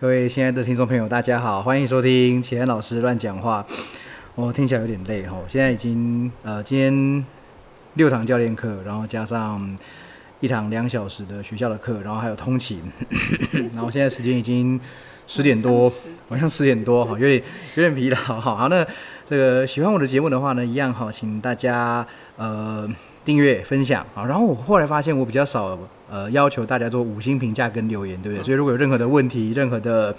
各位亲爱的听众朋友，大家好，欢迎收听启安老师乱讲话。我、听起来有点累哈，现在已经呃今天六堂教练课，然后加上一堂两小时的学校的课，然后还有通勤，然后现在时间已经十点多，晚上十点多哈，有点有点疲劳哈。好，那这个喜欢我的节目的话呢，一样哈，请大家呃订阅分享啊。然后我后来发现我比较少呃要求大家做五星评价跟留言，对不对？所以如果有任何的问题，任何的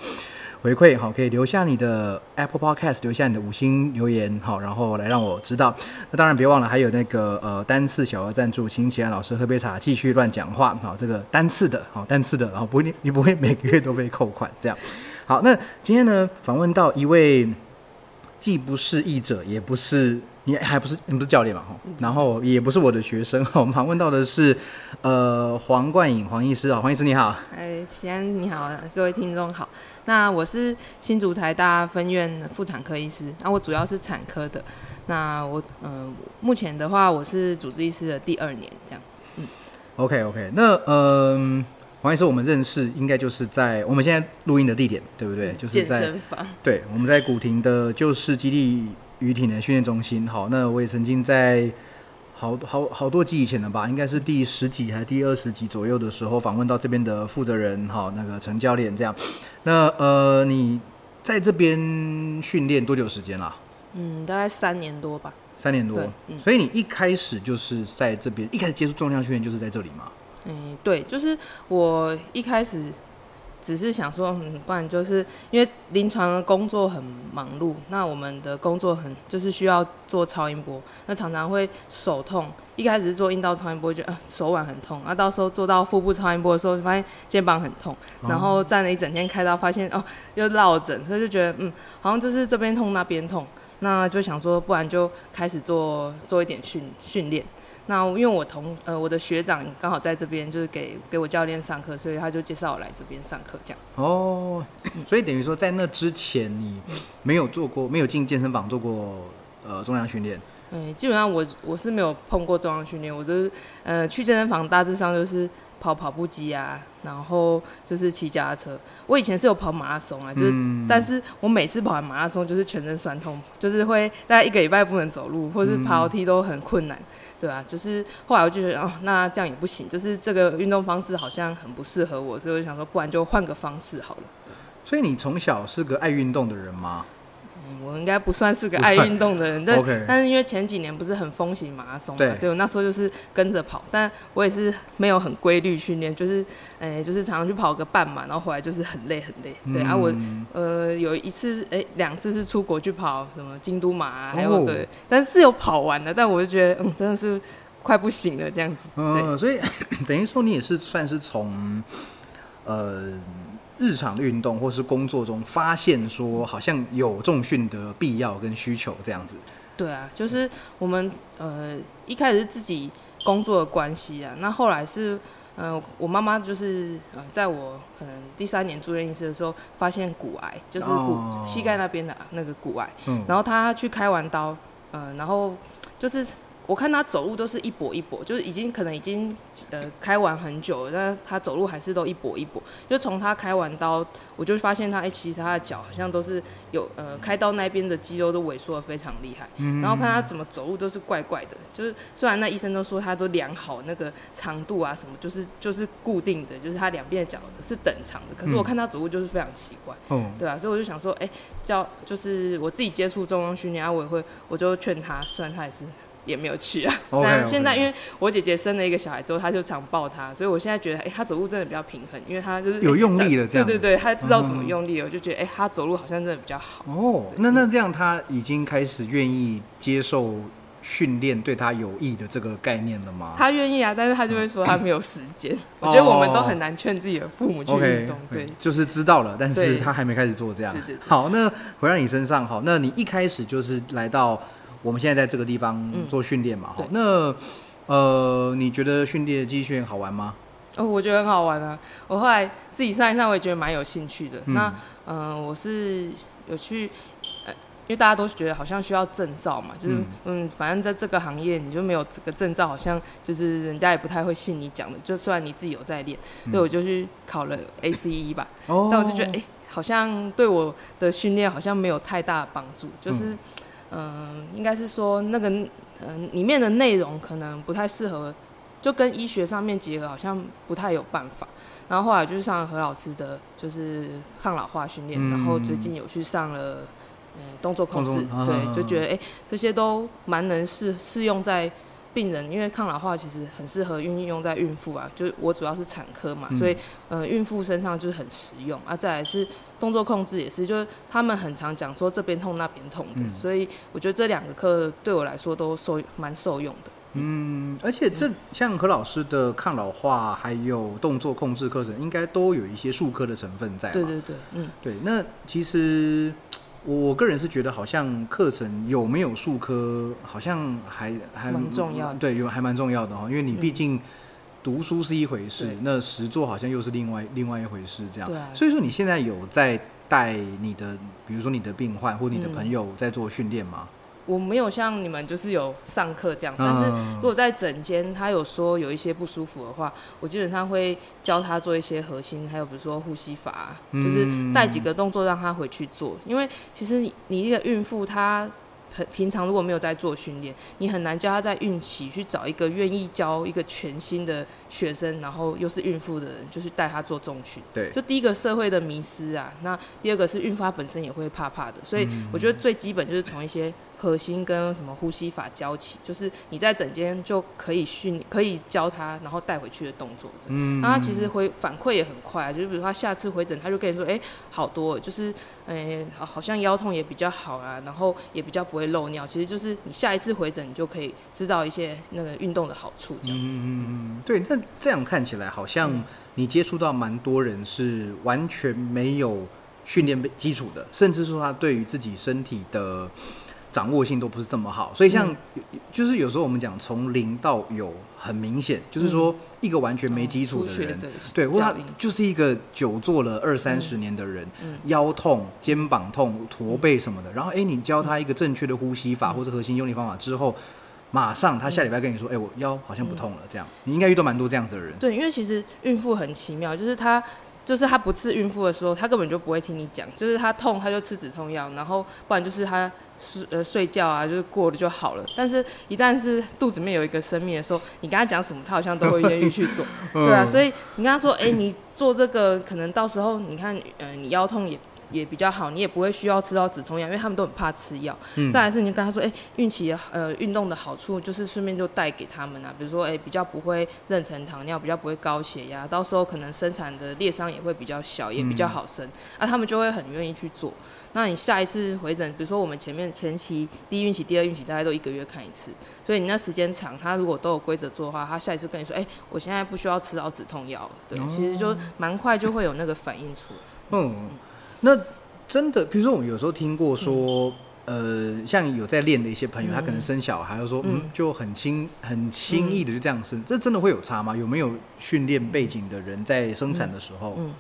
回馈好，可以留下你的 Apple Podcast，留下你的五星留言好，然后来让我知道。那当然别忘了还有那个呃单次小额赞助，请启安老师喝杯茶，继续乱讲话好，这个单次的好单次的，然后不会你你不会每个月都被扣款这样。好，那今天呢访问到一位既不是译者，也不是你还不是你不是教练嘛哈，然后也不是我的学生哈，我们访问到的是呃黄冠颖黄医师啊，黄医师你好。哎，齐安你好，各位听众好。那我是新竹台大分院妇产科医师，那我主要是产科的。那我嗯、呃目前的话我是主治医师的第二年，这样。嗯 OK OK，那嗯、黄医师我们认识应该就是在我们现在录音的地点对不对？就是健在身房。对，我们在古亭的旧式基地与体能训练中心。好，那我也曾经在好好好多集以前了吧，应该是第十集还是第二十集左右的时候访问到这边的负责人，哈，那个陈教练这样。那呃，你在这边训练多久时间啦？嗯，大概三年多吧。三年多，嗯所以你一开始就是在这边，一开始接触重量训练就是在这里吗？嗯，对，就是我一开始只是想说，嗯，不然就是因为临床的工作很忙碌，那我们的工作很就是需要做超音波，那常常会手痛。一开始是做阴道超音波，觉得、呃、手腕很痛，那、到时候做到腹部超音波的时候，发现肩膀很痛，然后站了一整天开刀，发现哦又落枕，所以就觉得嗯，好像就是这边痛那边痛，那就想说，不然就开始做做一点训训练。那因为我同呃我的学长刚好在这边，就是给给我教练上课，所以他就介绍我来这边上课这样。哦，所以等于说在那之前你没有做过，没有进健身房做过呃重量训练。嗯，基本上我我是没有碰过重量训练，我就是呃去健身房大致上就是跑跑步机啊，然后就是骑脚踏车。我以前是有跑马拉松啊，就是、嗯但是我每次跑完马拉松就是全身酸痛，就是会大概一个礼拜不能走路，或是爬楼梯都很困难。对啊，就是后来我就觉得哦，那这样也不行，就是这个运动方式好像很不适合我，所以我就想说，不然就换个方式好了。所以你从小是个爱运动的人吗？嗯，我应该不算是个爱运动的人，但但是因为前几年不是很风行马拉松嘛，所以我那时候就是跟着跑，但我也是没有很规律训练，就是，诶、就是常常去跑个半马，然后回来就是很累很累。对、啊，我嗯呃有一次，诶、两次是出国去跑什么京都马、啊，还有哦对，但是有跑完的，但我就觉得，嗯，真的是快不行了这样子。对，嗯，所以 等于说你也是算是从呃日常的运动或是工作中发现说好像有重训的必要跟需求这样子。对啊，就是我们呃一开始是自己工作的关系啊，那后来是呃我妈妈就是呃在我可能第三年住院医师的时候，发现骨癌，就是骨、哦膝盖那边的那个骨癌，嗯，然后她去开完刀，呃，然后就是我看他走路都是一跛一跛，就是已经可能已经呃开完很久了，但他走路还是都一跛一跛。就从他开完刀，我就发现他哎、其实他的脚好像都是有呃开刀那边的肌肉都萎缩的非常厉害。嗯然后看他怎么走路都是怪怪的，就是虽然那医生都说他都量好那个长度啊什么，就是就是固定的，就是他两边的脚是等长的，可是我嗯看他走路就是非常奇怪，哦，对啊，所以我就想说，哎、教就是我自己接触中央训练，啊，我也会，我就劝他，虽然他也是也没有去啊 但现在因为我姐姐生了一个小孩之后，她就常抱他，所以我现在觉得，哎、他走路真的比较平衡，因为他就是有用力了这样对对对，他知道怎么嗯用力了，我就觉得，哎、他走路好像真的比较好。哦，那那这样他已经开始愿意接受训练对他有益的这个概念了吗？他愿意啊，但是他就会说他没有时间。我觉得我们都很难劝自己的父母去运动，对。就是知道了，但是对他还没开始做这样。对对对好，那回到你身上，好，那你一开始就是来到我们现在在这个地方嗯做训练嘛，好对，那呃，你觉得训练机训练好玩吗？哦，我觉得很好玩啊！我后来自己上一上，我也觉得蛮有兴趣的。嗯那嗯、呃我是有去呃为大家都觉得好像需要证照嘛，就是嗯，反正在这个行业你就没有这个证照，好像就是人家也不太会信你讲的。就算你自己有在练，所以我就去考了 ACE 吧。哦但我就觉得，哎，好像对我的训练好像没有太大的帮助。就是嗯，应该是说那个嗯里面的内容可能不太适合，就跟医学上面结合，好像不太有办法。然后后来就是上何老师的，就是抗老化训练，然后最近有去上了嗯。动作控制，对，就觉得哎，这些都蛮能适适用在病人，因为抗老化其实很适合运用在孕妇啊。就我主要是产科嘛，所以呃，孕妇身上就是很实用啊。再来是动作控制也是，就是他们很常讲说这边痛那边痛的，所以我觉得这两个课对我来说都受蛮受用的。嗯，而且这像何老师的抗老化还有动作控制课程，应该都有一些术科的成分在。对对对，嗯，对。那其实。我个人是觉得，好像课程有没有术科，好像还还蛮重要的。对，有还蛮重要的哈，因为你毕竟读书是一回事，那实做好像又是另外另外一回事，这样。对。所以说，你现在有在带你的，比如说你的病患或你的朋友在做训练吗？我没有像你们就是有上课这样，但是如果在诊间他有说有一些不舒服的话，我基本上会教他做一些核心，还有比如说呼吸法，就是带几个动作让他回去做。因为其实你一个孕妇她平常如果没有在做训练，你很难教他在孕期去找一个愿意教一个全新的学生，然后又是孕妇的人，就是带他做重训。对，就第一个社会的迷失啊，那第二个是孕妇她本身也会怕怕的，所以我觉得最基本就是从一些。核心跟什么呼吸法教起，就是你在整间就可以训，可以教他，然后带回去的动作的。嗯，那他其实回反馈也很快，就是比如他下次回诊，他就跟你说，哎，好多，就是，哎，好像腰痛也比较好啊，然后也比较不会漏尿。其实就是你下一次回诊，你就可以知道一些那个运动的好处，这样子。嗯嗯嗯，对。那这样看起来，好像你接触到蛮多人是完全没有训练基础的，甚至说他对于自己身体的。掌握性都不是这么好，所以像就是有时候我们讲从零到有，很明显就是说一个完全没基础的人，对，或者就是一个久坐了二三十年的人，腰痛、肩膀痛、驼背什么的，然后哎，你教他一个正确的呼吸法或者核心用力方法之后，马上他下礼拜跟你说，哎，我腰好像不痛了，这样。你应该遇到蛮多这样子的人。对，因为其实孕妇很奇妙，就是她。就是她不是孕妇的时候，她根本就不会听你讲。就是她痛，她就吃止痛药，然后不然就是她睡呃睡觉啊，就是过了就好了。但是，一旦是肚子里面有一个生命的时候，你跟她讲什么，她好像都会愿意去做，对啊。所以你跟她说，哎，你做这个，可能到时候你看，呃，你腰痛也。也比较好，你也不会需要吃到止痛药，因为他们都很怕吃药。嗯再来是，你就跟他说，哎，孕期呃运动的好处，就是顺便就带给他们啊，比如说，哎，比较不会妊娠糖尿，比较不会高血压，到时候可能生产的裂伤也会比较小，也比较好生，啊，他们就会很愿意去做。那你下一次回诊，比如说我们前面前期第一孕期、第二孕期，大概都一个月看一次，所以你那时间长，他如果都有规则做的话，他下一次跟你说，哎，我现在不需要吃到止痛药，对，其实就蛮快就会有那个反应出。嗯。那真的，比如说我们有时候听过说，呃，像有在练的一些朋友，他可能生小孩，就说，嗯，就很轻、很轻易的就这样生，这真的会有差吗？有没有训练背景的人在生产的时候？嗯，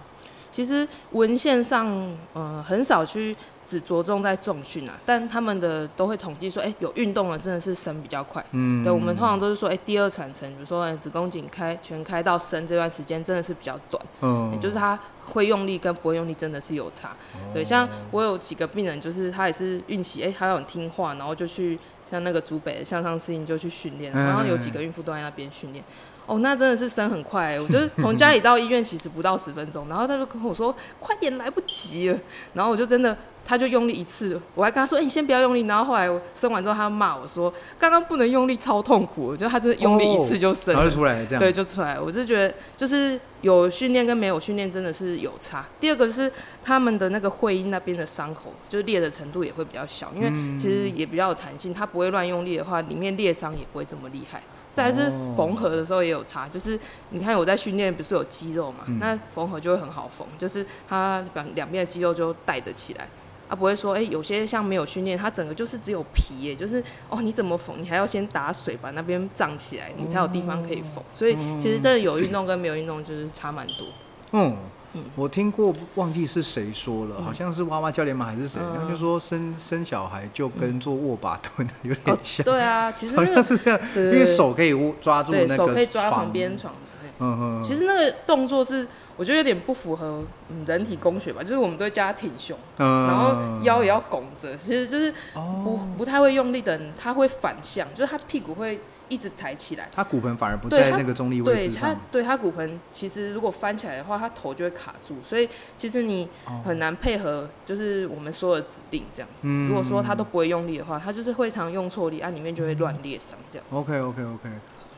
其实文献上，呃，很少去。只着重在重训啊，但他们的都会统计说，哎，有运动了真的是生比较快。嗯，对，我们通常都是说，哎，第二产程，比如说子宫颈开全开到生这段时间真的是比较短。嗯，也就是他会用力跟不会用力真的是有差。对，像我有几个病人，就是他也是孕期，哎，他很听话，然后就去像那个竹北向上适应就去训练，然后有几个孕妇都在那边训练。哦，那真的是生很快，我觉得从家里到医院其实不到十分钟，然后他就跟我说快点来不及了，然后我就真的，他就用力一次，我还跟他说，哎，你先不要用力，然后后来我生完之后，他骂我说，刚刚不能用力，超痛苦，我觉得他真的用力一次就生，然后就出来了，这样对，就出来，我就觉得就是有训练跟没有训练真的是有差。第二个是他们的那个会阴那边的伤口，就裂的程度也会比较小，因为其实也比较有弹性，他不会乱用力的话，里面裂伤也不会这么厉害。再是缝合的时候也有差，就是你看我在训练，不是有肌肉嘛，那缝合就会很好缝，就是它两两边的肌肉就带得起来，啊不会说，哎，有些像没有训练，它整个就是只有皮，耶，就是哦你怎么缝，你还要先打水把那边胀起来，你才有地方可以缝，所以其实真的有运动跟没有运动就是差蛮多。嗯，嗯。我听过，忘记是谁说了，好像是娃娃教练吗？还是谁？嗯。他就说生生小孩就跟做握把蹲 有点哦，像，对啊，其实好那个像是这样，因为手可以握抓住那个对手可以抓旁边，床，对。嗯嗯，其实那个动作是我觉得有点不符合嗯人体工学吧，就是我们都会叫他挺胸，嗯。然后腰也要拱着，其实就是不哦，不太会用力的人，他会反向，就是他屁股会一直抬起来。他骨盆反而不在那个中立位对他置上，，对他骨盆其实如果翻起来的话，他头就会卡住，所以其实你哦很难配合，就是我们说的指令这样子。嗯如果说他都不会用力的话，他就是会常用错力，啊，里面就会乱裂伤这样。OK OK OK，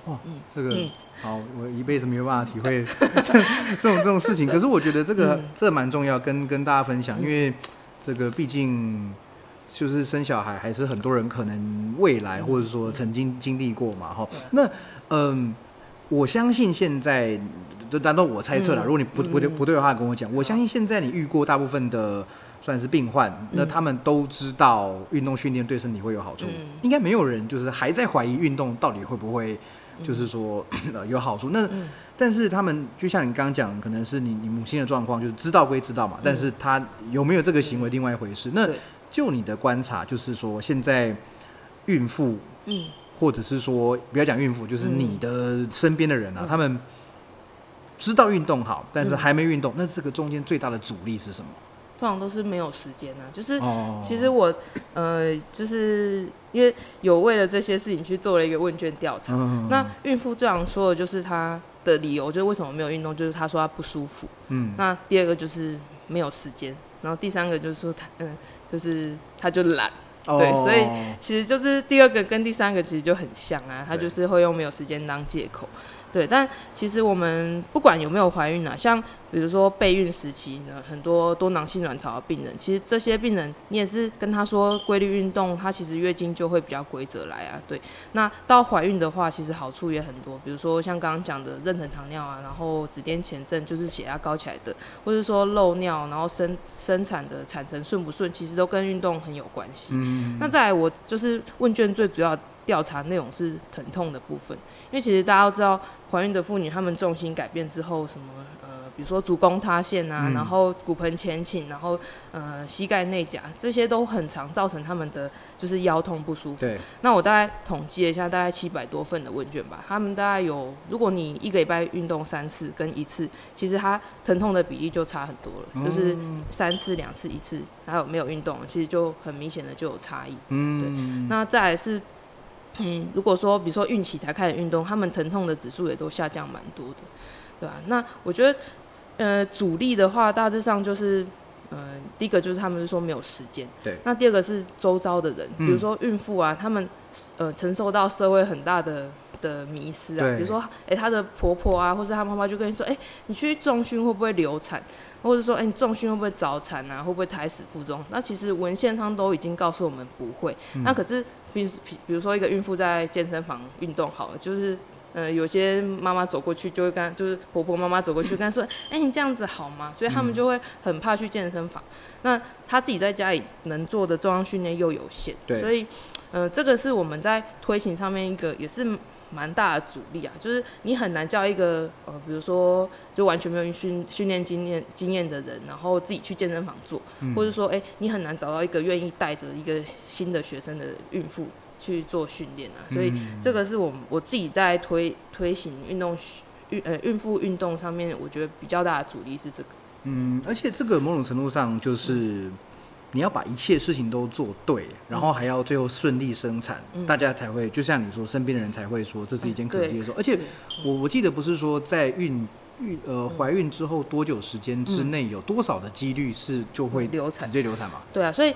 哇，嗯这个、嗯好，我一辈子没有办法体会 这种这种事情。可是我觉得这个、嗯这个蛮重要，跟跟大家分享，因为这个毕竟就是生小孩，还是很多人可能未来或者说曾经经历过嘛，哈、那嗯，我相信现在，就当然我猜测了，嗯。如果你不不对嗯。不对的话，跟我讲。我相信现在你遇过大部分的算是病患，那嗯他们都知道运动训练对身体会有好处，嗯。应该没有人就是还在怀疑运动到底会不会就是说、呃 有好处。那嗯。但是他们就像你刚刚讲，可能是你你母亲的状况，就是知道归知道嘛，但是他有没有这个行为另外一回事。那就你的观察，就是说现在孕妇嗯，或者是说不要讲孕妇，就是嗯你的身边的人啊，嗯他们知道运动好，但是嗯还没运动，那这个中间最大的阻力是什么？通常都是没有时间啊，就是哦其实我呃，就是因为有为了这些事情去做了一个问卷调查。嗯那孕妇最常说的就是她的理由，就是为什么没有运动，就是她说她不舒服。嗯那第二个就是没有时间，然后第三个就是说她嗯，就是他就懒。对所以其实就是第二个跟第三个其实就很像啊，他就是会用没有时间当借口。对，但其实我们不管有没有怀孕啊，像比如说备孕时期呢，很多多囊性卵巢的病人，其实这些病人你也是跟他说规律运动，他其实月经就会比较规则来啊。对，那到怀孕的话，其实好处也很多，比如说像刚刚讲的妊娠糖尿啊，然后子痫前症就是血压高起来的，或者说漏尿，然后生生产的产程顺不顺，其实都跟运动很有关系。嗯那再来，我就是问卷最主要调查内容是疼痛的部分，因为其实大家都知道，怀孕的妇女她们重心改变之后，什么呃，比如说足弓塌陷啊，嗯。然后骨盆前倾，然后呃膝盖内夹，这些都很常造成她们的就是腰痛不舒服。对，那我大概统计了一下，大概七百多份的问卷吧，他们大概有，如果你一个礼拜运动三次跟一次，其实它疼痛的比例就差很多了，就是嗯三次、两次、一次，还有没有运动，其实就很明显的就有差异。嗯。对。那再来是，嗯，如果说比如说孕期才开始运动，他们疼痛的指数也都下降蛮多的，对吧、那我觉得，呃，阻力的话，大致上就是，呃，第一个就是他们是说没有时间，对那第二个是周遭的人，嗯比如说孕妇啊，他们呃承受到社会很大的。的迷失啊，比如说，哎、她的婆婆啊，或是她妈妈就跟你说，哎、你去重训会不会流产？或者说，哎、你重训会不会早产啊？会不会胎死腹中？那其实文献上都已经告诉我们不会。嗯那可是，比比比如说一个孕妇在健身房运动好了，就是呃有些妈妈走过去就会跟，就是婆婆妈妈走过去跟她说，哎、你这样子好吗？所以他们就会很怕去健身房。那她自己在家里能做的重量训练又有限，对所以呃这个是我们在推行上面一个也是。蛮大的阻力啊，就是你很难叫一个呃，比如说就完全没有训训练经验经验的人，然后自己去健身房做，嗯。或者说，哎、你很难找到一个愿意带着一个新的学生的孕妇去做训练啊，所以嗯这个是我我自己在推推行运动孕呃孕妇运动上面，我觉得比较大的阻力是这个。嗯，而且这个某种程度上就是你要把一切事情都做对，然后还要最后顺利生产，嗯。大家才会就像你说，身边的人才会说这是一件可对接受。而且我我记得不是说在孕孕呃怀孕之后多久时间之内有多少的几率是就会流产。直接流产嘛？对啊，所以，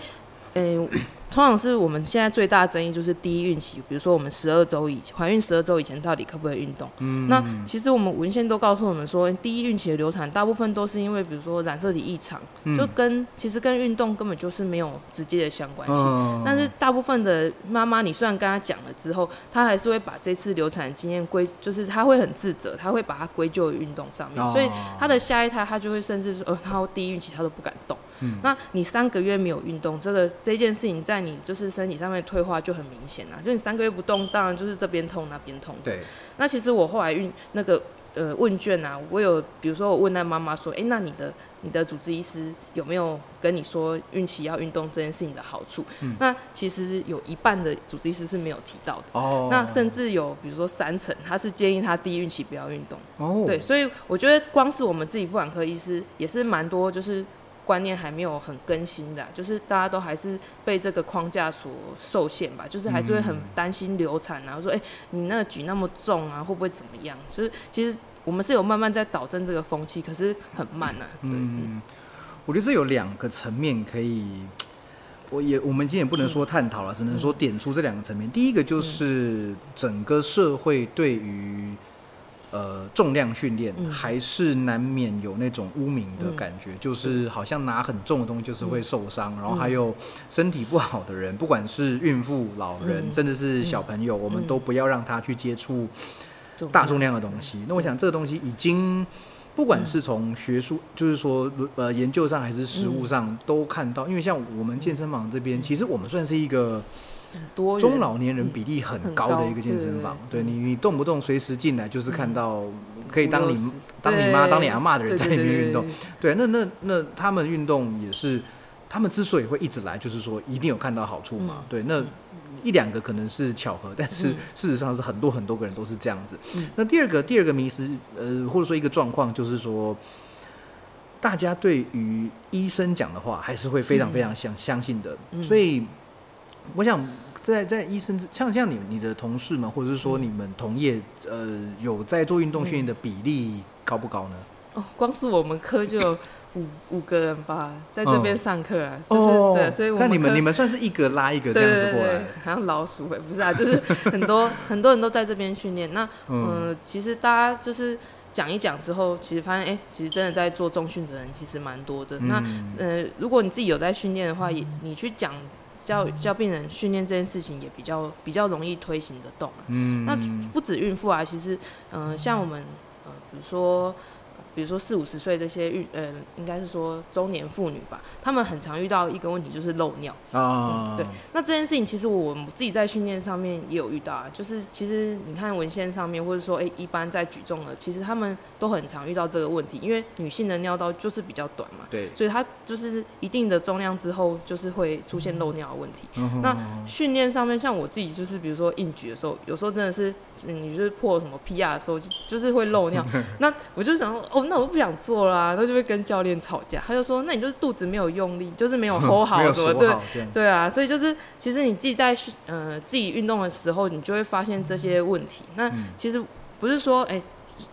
嗯、通常是我们现在最大的争议就是第一孕期，比如说我们十二周以前怀孕十二周以前到底可不可以运动？嗯，那其实我们文献都告诉我们说，第一孕期的流产大部分都是因为比如说染色体异常，嗯就跟其实跟运动根本就是没有直接的相关性。嗯但是大部分的妈妈，你虽然跟她讲了之后，她还是会把这次流产的经验归，就是她会很自责，她会把它归咎于运动上面，哦所以她的下一胎她就会甚至说，呃，她第一孕期她都不敢动。嗯那你三个月没有运动，这个这件事情在你就是身体上面退化就很明显啊，就你三个月不动，当然就是这边痛那边痛。对，那其实我后来运那个呃问卷啊，我有比如说我问那妈妈说，哎、那你的你的主治医师有没有跟你说孕期要运动这件事情的好处？嗯那其实有一半的主治医师是没有提到的。哦，那甚至有，比如说三成，他是建议他第一孕期不要运动。哦，对，所以我觉得光是我们自己妇产科医师也是蛮多，就是观念还没有很更新的啊、就是大家都还是被这个框架所受限吧，就是还是会很嗯担心流产啊，说哎、你那个举那么重啊，会不会怎么样？就是其实我们是有慢慢在导正这个风气，可是很慢啊。对，嗯，我觉得这有两个层面可以，我也我们今天也不能说探讨了，只能说点出这两个层面。第一个就是整个社会对于呃重量训练嗯。还是难免有那种污名的嗯。感觉，就是好像拿很重的东西就是会受伤，然后还嗯。有身体不好的人，不管是孕妇、老人，嗯。甚至是小朋友，我们嗯都不要让他去接触。大重量的东西。那我想这个东西已经，不管是从学术，就是说呃研究上还是实物上都看到，因为像我们健身房这边，其实我们算是一个很多中老年人比例很很高的一个健身房。对你，你动不动随时进来就是看到可以当你当你妈、当你阿妈的人在里面运动。对，那那那他们运动也是，他们之所以会一直来，就是说一定有看到好处嘛。嗯对，那一两个可能是巧合，但是嗯事实上是很多很多个人都是这样子。嗯那第二个第二个迷失，呃，或者说一个状况，就是说。大家对于医生讲的话，还是会非常嗯非常相、相信的，嗯所以我想在在医生像像你你的同事们，或者是说嗯你们同业，呃，有在做运动训练的比例高不高呢？哦，光是我们科就有五五个人吧，在这边上课啊，就是、对，所以我看哦你们你们算是一个拉一个这样子过来好像老鼠哎，不是啊，就是很多很多人都在这边训练。那嗯嗯、其实大家就是讲一讲之后，其实发现哎、其实真的在做重训的人其实蛮多的。那嗯呃，如果你自己有在训练的话，也你去讲教教病人训练这件事情，也比较比较容易推行得动啊。嗯那不止孕妇啊，其实，嗯、像我们，呃，比如说，呃比如说四五十岁这些孕，呃，应该是说中年妇女吧，她们很常遇到一个问题就是漏尿。啊，对，那这件事情其实我自己在训练上面也有遇到啊，就是其实你看文献上面，或者说，诶，一般在举重的，其实他们都很常遇到这个问题，因为女性的尿道就是比较短嘛，对，所以她就是一定的重量之后，就是会出现漏尿的问题。嗯那训练上面，像我自己就是，比如说硬举的时候，有时候真的是，嗯你就是破什么 PR 的时候，就就是会漏尿。那我就想说，哦，那我不想做啦，那就会跟教练吵架。他就说，那你就是肚子没有用力，就是没有 hold 好什么对对啊，所以就是其实你自己在训呃自己运动的时候，你就会发现这些问题。那嗯其实不是说哎、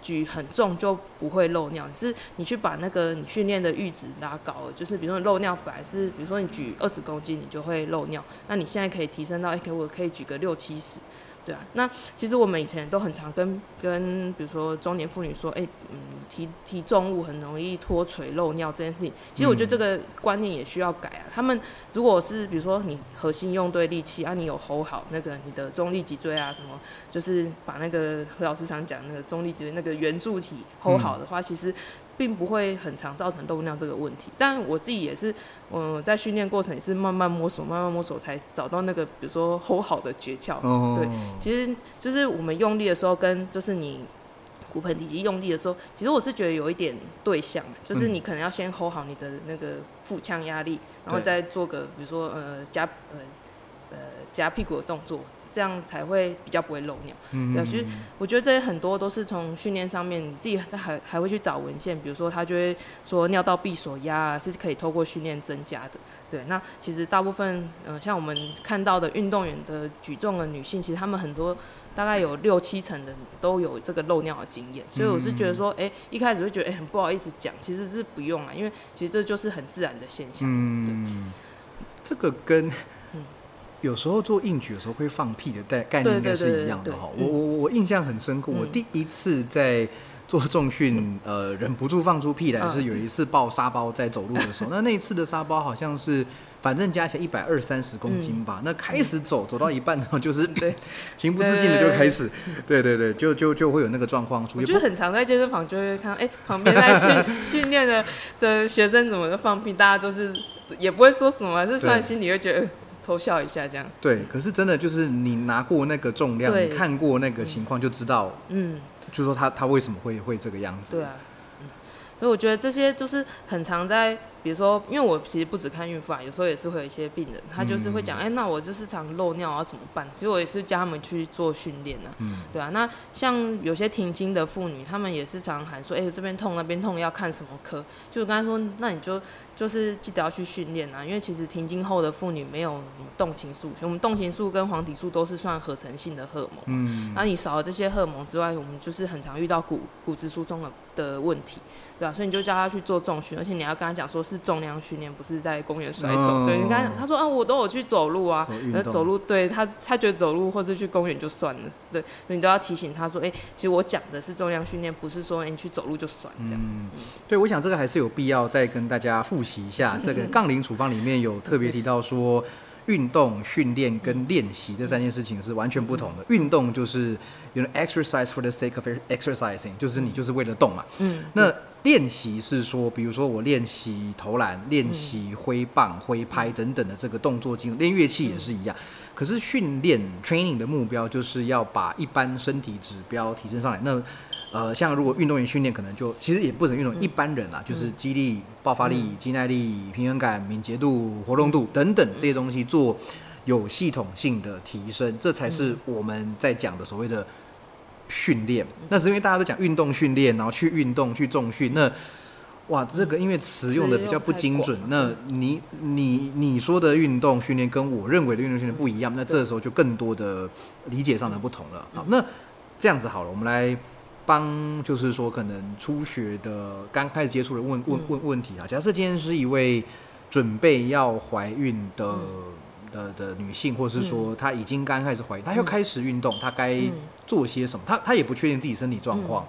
举很重就不会漏尿，是你去把那个你训练的阈值拉高了，就是比如说你漏尿本来是比如说你举二十公斤你就会漏尿，那你现在可以提升到哎、可我可以举个六七十。对啊，那其实我们以前都很常跟跟比如说中年妇女说，哎、嗯，提提重物很容易脱垂漏尿这件事情，其实我觉得这个观念也需要改啊。他们如果是比如说你核心用对力气啊，你有 hold 好那个你的中立脊椎啊什么，就是把那个何老师常讲那个中立脊椎那个圆柱体 hold 好的话，其实并不会很常造成漏尿这个问题。但我自己也是，嗯、在训练过程也是慢慢摸索，慢慢摸索才找到那个比如说 hold 好的诀窍。哦，对其实就是我们用力的时候，跟就是你骨盆底肌用力的时候，其实我是觉得有一点对象，就是嗯你可能要先 hold 好你的那个腹腔压力，然后再做个比如说呃夹呃呃夹屁股的动作，这样才会比较不会漏尿。嗯对其实我觉得这些很多都是从训练上面，你自己还还会去找文献，比如说他就会说尿道闭锁压啊是可以透过训练增加的。对，那其实大部分呃像我们看到的运动员的举重的女性，其实她们很多大概有六七成的都有这个漏尿的经验，所以我是觉得说，哎、一开始会觉得哎、很不好意思讲，其实是不用啊，因为其实这就是很自然的现象。嗯，这个跟嗯有时候做硬举有时候会放屁的概概念应该是一样的对哈。我对我我印象很深刻，我嗯第一次在做重训，呃，忍不住放出屁来，嗯是有一次抱沙包在走路的时候。那那一次的沙包好像是。反正加起来一百二三十公斤吧。那开始走走到一半的时候，就是嗯对 情不自禁的就开始，对对对，就就就会有那个状况出现。我觉得很常在健身房就会看到，哎、旁边在训 训练的的学生怎么就放屁，大家就是也不会说什么，就算对心里会觉得、呃偷笑一下这样。对，可是真的就是你拿过那个重量，你看过那个情况就知道，嗯，就说他他为什么会会这个样子？对啊，嗯，所以我觉得这些就是很常在。比如说，因为我其实不只看孕妇啊，有时候也是会有一些病人，他就是会讲，哎，那我就是常漏尿啊，怎么办？其实我也是教他们去做训练呢，对啊。那像有些停经的妇女，他们也是常喊说，哎，这边痛那边痛，要看什么科？就我刚才说，那你就就是记得要去训练啊，因为其实停经后的妇女没有动情素，我们动情素跟黄体素都是算合成性的荷尔蒙，嗯，那你少了这些荷尔蒙之外，我们就是很常遇到骨骨质疏松的的问题。对啊，所以你就叫他去做重训，而且你要跟他讲说是重量训练，不是在公园甩手。对，你看他说啊，我都有去走路啊，那走路对他，他觉得走路或者去公园就算了。对，所以你都要提醒他说，哎，其实我讲的是重量训练，不是说你去走路就算这样。嗯，对，我想这个还是有必要再跟大家复习一下。这个杠铃处方里面有特别提到说，运动训练跟练习这三件事情是完全不同的。运动就是 you know exercise for the sake of exercising，就是你就是为了动嘛。嗯，那。练习是说，比如说我练习投篮、练习挥棒、挥拍等等的这个动作经练乐器也是一样。可是训练 training 的目标就是要把一般身体指标提升上来。那呃，像如果运动员训练，可能就其实也不止运动一般人啦，就是肌力、爆发力、肌耐力、平衡感、敏捷度、活动度等等这些东西做有系统性的提升，这才是我们在讲的所谓的。训练，那是因为大家都讲运动训练，然后去运动去重训。那哇，这个因为词用的比较不精准。那你你你说的运动训练跟我认为的运动训练不一样，那这时候就更多的理解上的不同了。好，那这样子好了，我们来帮，就是说可能初学的刚开始接触的问问问问题啊。假设今天是一位准备要怀孕的。的的女性，或者是说她已经刚开始怀孕，她要开始运动，她该做些什么？她她也不确定自己身体状况，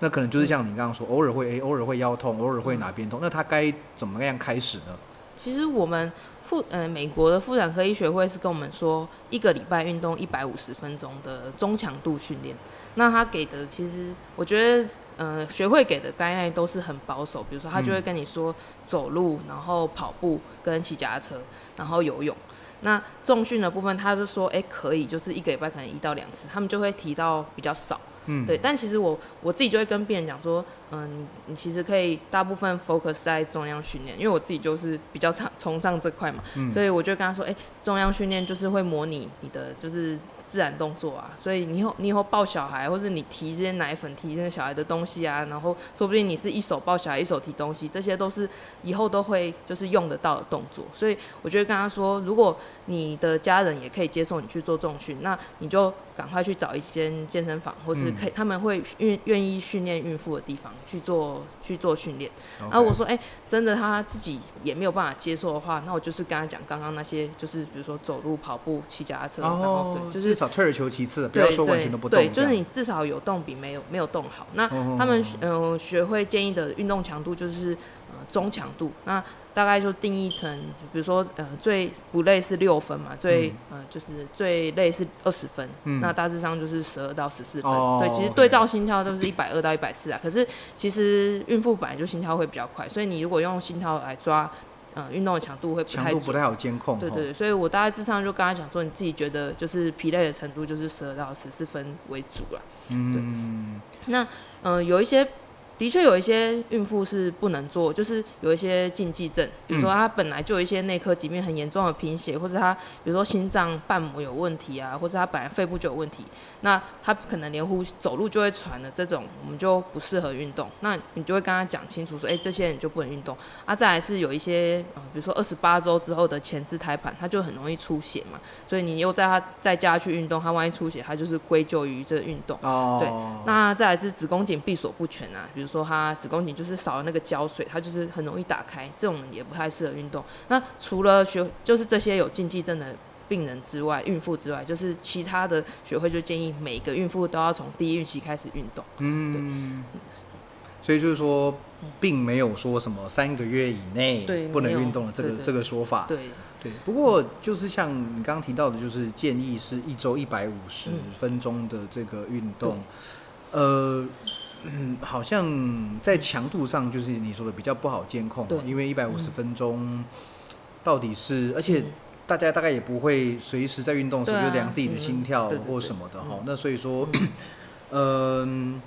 那可能就是像你刚刚说，偶尔会诶，偶尔会腰痛，偶尔会哪边痛，那她该怎么样开始呢？其实我们妇呃美国的妇产科医学会是跟我们说，一个礼拜运动一百五十分钟的中强度训练。那他给的其实我觉得，呃，学会给的概念都是很保守，比如说他就会跟你说走路，然后跑步跟骑脚踏车，然后游泳。那重训的部分，他就说，哎，可以，就是一个礼拜可能一到两次，他们就会提到比较少，嗯，对。但其实我我自己就会跟病人讲说，嗯，你你其实可以大部分 focus 在重量训练，因为我自己就是比较常崇尚这块嘛，所以我就跟他说，哎，重量训练就是会模拟你的就是。自然动作啊，所以你以后你以后抱小孩，或者你提这些奶粉、提这些小孩的东西啊，然后说不定你是一手抱小孩，一手提东西，这些都是以后都会就是用得到的动作。所以我觉得跟他说，如果你的家人也可以接受你去做重训，那你就。赶快去找一间健身房，或是可以他们会愿愿意训练孕妇的地方去做去做训练。然后我说，哎，真的他自己也没有办法接受的话，那我就是跟他讲刚刚那些，就是比如说走路、跑步、骑脚踏车，然后对，就是至少退而求其次，不要说完全都不动。对，就是你至少有动比没有没有动好。那他们嗯学会建议的运动强度就是呃中强度。那大概就定义成，比如说，呃，最不累是六分嘛，最呃就是最累是二十分，那大致上就是十二到十四分。对，其实对照心跳都是一百二到一百四啊。可是其实孕妇本来就心跳会比较快，所以你如果用心跳来抓，呃，运动的强度会强度不太好监控。对对对，所以我大概智商就跟他讲说，你自己觉得就是疲累的程度就是十二到十四分为主了。嗯，那嗯有一些。的确有一些孕妇是不能做，就是有一些禁忌症，比如说她本来就有一些内科疾病很严重的贫血，或者她比如说心脏瓣膜有问题啊，或者她本来肺部就有问题，那她可能连呼走路就会喘的这种，我们就不适合运动。那你就会跟她讲清楚说，哎，这些人就不能运动。啊，再来是有一些，呃，比如说二十八周之后的前置胎盘，它就很容易出血嘛，所以你又在她在家去运动，她万一出血，她就是归咎于这个运动。哦。对。那再来是子宫颈闭锁不全啊，比如说她子宫颈就是少了那个胶水，它就是很容易打开，这种也不太适合运动。那除了学就是这些有禁忌症的病人之外，孕妇之外，就是其他的学会就建议每个孕妇都要从第一孕期开始运动。嗯，所以就是说，并没有说什么三个月以内不能运动的这个这个说法。对对，不过就是像你刚刚提到的，就是建议是一周一百五十分钟的这个运动，呃。嗯，好像在强度上就是你说的比较不好监控，对因为一百五十分钟到底是，而且大家大概也不会随时在运动的时候就量自己的心跳或什么的哈。那所以说，嗯，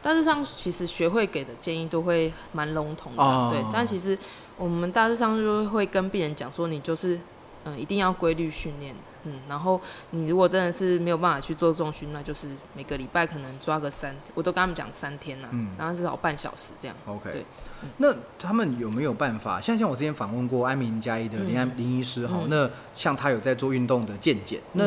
大致上其实学会给的建议都会蛮笼统的，哦对。但其实我们大致上就会跟病人讲说，你就是嗯、呃一定要规律训练，嗯，然后你如果真的是没有办法去做重训，那就是每个礼拜可能抓个三，我都跟他们讲三天呐、嗯。然后至少半小时这样。OK，对。那他们有没有办法？像像我之前访问过安民加一的林安、林医师哈，嗯。那像他有在做运动的健检，那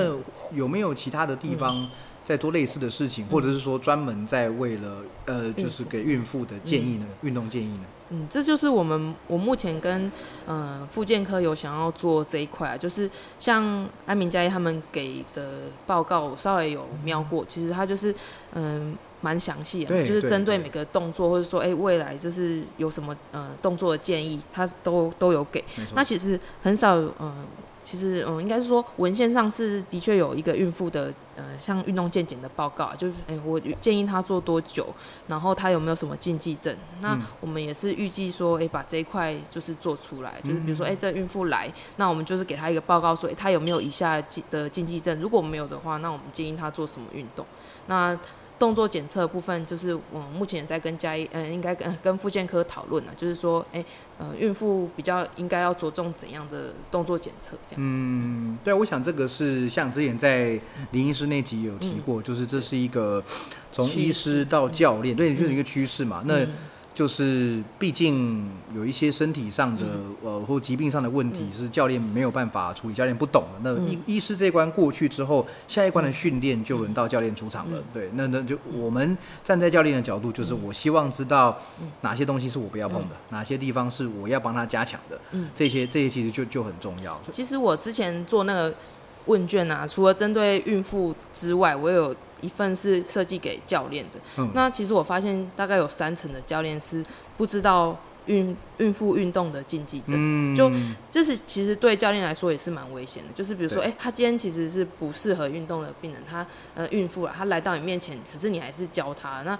有没有其他的地嗯。方在做类似的事情，或者是说专门在为了呃，就是给孕妇的建议呢？运动建议呢？嗯，这就是我们我目前跟呃复健科有想要做这一块啊，就是像安明嘉义他们给的报告，我稍微有瞄过，其实他就是嗯蛮详细的，就是针对每个动作，或者说哎、未来就是有什么呃动作的建议，他都都有给。那其实很少，嗯、其实嗯，应该是说文献上是的确有一个孕妇的，呃，像运动健检的报告啊，就是哎、我建议他做多久，然后他有没有什么禁忌症？那嗯我们也是预计说，哎、把这一块就是做出来，就是比如说，嗯哎、这孕妇来，那我们就是给她一个报告说，哎、她有没有以下的禁忌症？如果没有的话，那我们建议她做什么运动？那动作检测部分，就是我目前在跟嘉义，呃，应该跟跟复健科讨论啊，就是说，哎、呃，孕妇比较应该要着重怎样的动作检测，这样。嗯，对，我想这个是像之前在林医师那集有提过，就是这是一个从趋医师到教练，对，就是一个趋势嘛。那嗯就是毕竟有一些身体上的、嗯呃或疾病上的问题是教练没有办法处理，教练不懂的。那嗯医、医师这关过去之后，下一关的训练就轮到教练出场了。嗯对，那那就我们站在教练的角度，就是我希望知道嗯哪些东西是我不要碰的，哪些地方是我要帮他加强的。嗯这些这些其实就就很重要。其实我之前做那个问卷啊，除了针对孕妇之外，我有一份是设计给教练的。嗯。那其实我发现大概有三成的教练是不知道孕孕妇运动的禁忌症。嗯。就这是其实对教练来说也是蛮危险的，就是比如说，对。哎、他今天其实是不适合运动的病人，他呃孕妇啊，他来到你面前，可是你还是教他，那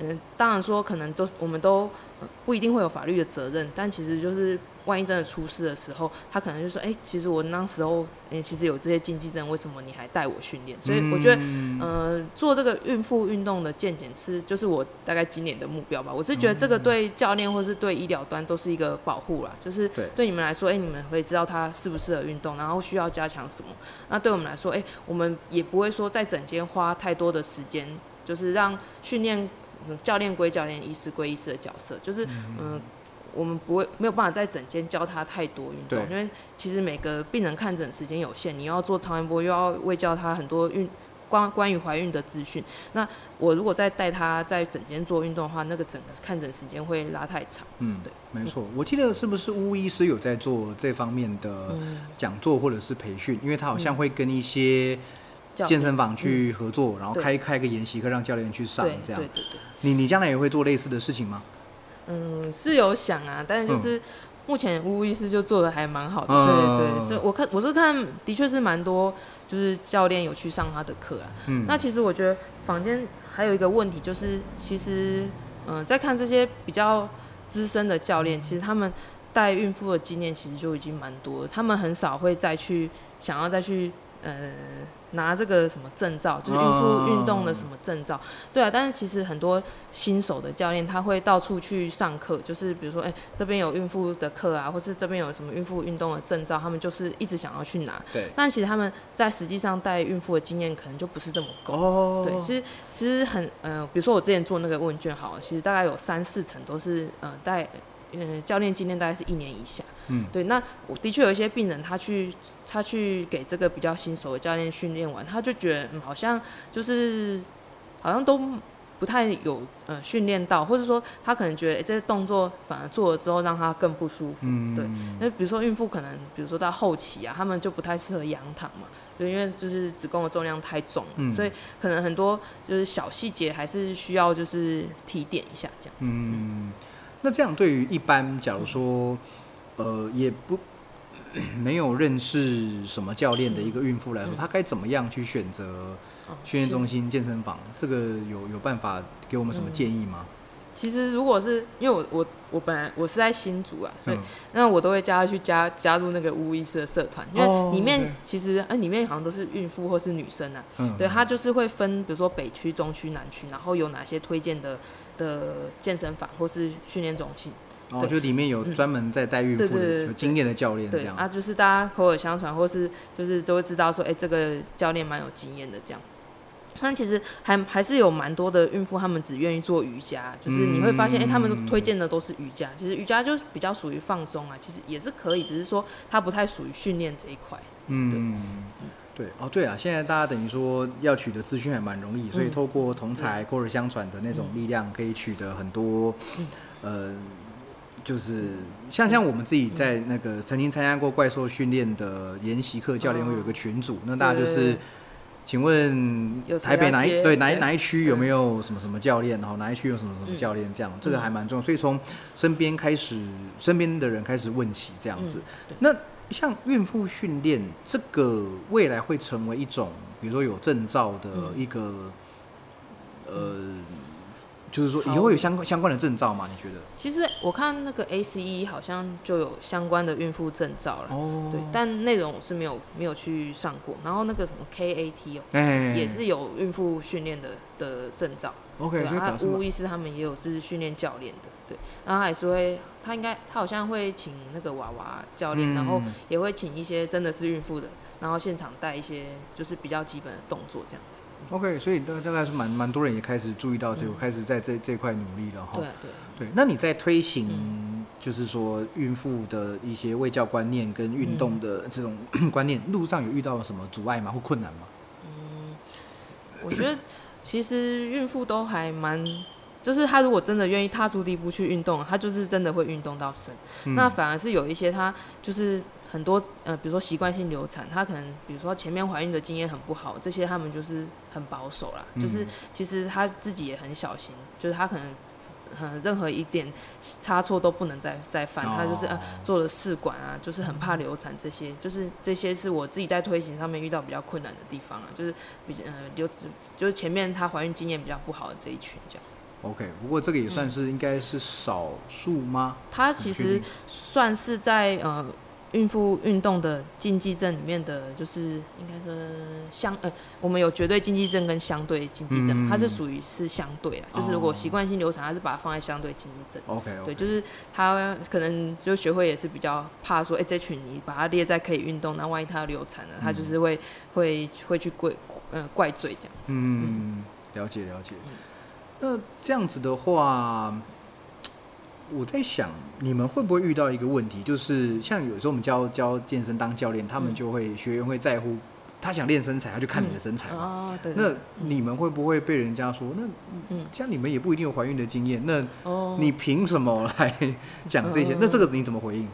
嗯、呃当然说可能都我们都、呃不一定会有法律的责任，但其实就是万一真的出事的时候，他可能就说，哎、其实我那时候嗯、其实有这些禁忌症，为什么你还带我训练？所以我觉得。嗯呃，做这个孕妇运动的健检是，就是我大概今年的目标吧。我是觉得这个对教练或是对医疗端都是一个保护啦，就是对对你们来说，哎、你们可以知道他适不适合运动，然后需要加强什么。那对我们来说，哎、我们也不会说在整间花太多的时间，就是让训练嗯教练归教练，医师归医师的角色，就是嗯。我们不会没有办法在整间教他太多运动，因为其实每个病人看诊时间有限，你要做超音波，又要喂教他很多运关关于怀孕的资讯。那我如果再带他在整间做运动的话，那个整个看诊时间会拉太长。嗯，对，没错。我记得是不是巫医师有在做这方面的嗯，讲座或者是培训？因为他好像会跟一些健身房去合作，然后对开开个研习课让教练去上对这样对。对对，你你将来也会做类似的事情吗？嗯，是有想啊，但是就是。目前巫医师就做的还蛮好的，嗯对对，所以我看我是看，的确是蛮多，就是教练有去上他的课啊。嗯，那其实我觉得房间还有一个问题，就是其实，嗯、在看这些比较资深的教练，其实他们带孕妇的经验其实就已经蛮多了，他们很少会再去想要再去呃拿这个什么证照，就是孕妇运动的什么证照，对啊。但是其实很多新手的教练他会到处去上课，就是比如说，哎、这边有孕妇的课啊，或是这边有什么孕妇运动的证照，他们就是一直想要去拿。对。但其实他们在实际上带孕妇的经验可能就不是这么够。哦，对，其实其实很呃，比如说我之前做那个问卷，好了，其实大概有三四成都是呃带呃教练经验大概是一年以下。嗯，对，那我的确有一些病人，他去他去给这个比较新手的教练训练完，他就觉得嗯好像就是好像都不太有呃训练到，或者说他可能觉得、诶这些动作反而做了之后让他更不舒服。嗯，对那比如说孕妇可能，比如说到后期啊，他们就不太适合仰躺嘛，对，因为就是子宫的重量太重了，嗯所以可能很多就是小细节还是需要就是提点一下这样子。嗯，那这样对于一般，假如说，呃，也不没有认识什么教练的一个孕妇来说，嗯。她该怎么样去选择哦训练中心、健身房？这个有有办法给我们什么嗯。建议吗？其实如果是因为我我我本来我是在新竹啊，所以嗯。那我都会叫他去加加入那个无医师的社团，因哦为里面其实呃里面好像都是孕妇或是女生啊，嗯。对，它就是会分，比如说北区、中区、南区，然后有哪些推荐的的健身房或是训练中心。哦，就里面有嗯专门在带孕妇有经验的教练这样。对啊，就是大家口耳相传，或是就是都会知道说，哎、这个教练蛮有经验的这样。但其实还还是有蛮多的孕妇，她们只愿意做瑜伽，就是你会发现，哎、他们都推荐的都是瑜伽。其实瑜伽就比较属于放松啊，其实也是可以，只是说它不太属于训练这一块。嗯，对。哦，对啊，现在大家等于说要取得资讯还蛮容易，所以嗯。透过同才口耳相传的那种力量，可以取得很多，嗯。呃，就是像像我们自己在那个曾经参加过怪兽训练的研习课，教练会有一个群组，那大家就是对。请问台北哪一对对哪一哪一区有没有什么什么教练？然后哪一区有什么什么嗯。教练？这样这个还蛮重要，所以从身边开始，身边的人开始问起这样子。嗯那像孕妇训练这个未来会成为一种，比如说有证照的嗯一个，呃，就是说以后有相关相关的证照吗？你觉得？其实我看那个 ACE 好像就有相关的孕妇证照了。哦对，但内容我是没有没有去上过。然后那个什么 KAT 哦，哎也是有孕妇训练的的证照。OK，对啊，所以表示巫医师他们也有是训练教练的。对，然后还是会，他应该他好像会请那个娃娃教练，然后嗯也会请一些真的是孕妇的，然后现场带一些就是比较基本的动作这样子。OK，所以大大概是蛮蛮多人也开始注意到这个，嗯开始在这这块努力了哈。对对。对，那你在推行，嗯就是说孕妇的一些卫教观念跟运动的这种 观念，路上有遇到什么阻碍吗？或困难吗？嗯我觉得其实孕妇都还蛮，就是他如果真的愿意踏出第一步去运动，他就是真的会运动到生。嗯那反而是有一些他就是很多呃，比如说习惯性流产，他可能比如说前面怀孕的经验很不好，这些他们就是很保守啦。就是嗯其实他自己也很小心，就是他可能。嗯，任何一点差错都不能再再犯，他就是呃哦做了试管啊，就是很怕流产，这些就是这些是我自己在推行上面遇到比较困难的地方啊，就是比呃流就是前面她怀孕经验比较不好的这一群这样。OK，不过这个也算是应该是少数吗？它其实算是在呃孕妇运动的禁忌症里面的，就是应该是相呃我们有绝对禁忌症跟相对禁忌症，嗯。它是属于是相对啊，就是如果习惯性流产，它是把它放在相对禁忌症。OK，, 对，就是他可能就学会也是比较怕说，哎、这群你把它列在可以运动，那万一他要流产了，他就是会会会去怪呃怪罪这样子。嗯，了解了解。那这样子的话，我在想，你们会不会遇到一个问题，就是像有时候我们教教健身当教练，他们嗯就会学员会在乎，他想练身材，他就看你的身材嘛。哦，对，那你们会不会被人家说，那嗯像你们也不一定有怀孕的经验，那哦，你凭什么来讲这些？嗯那这个你怎么回应？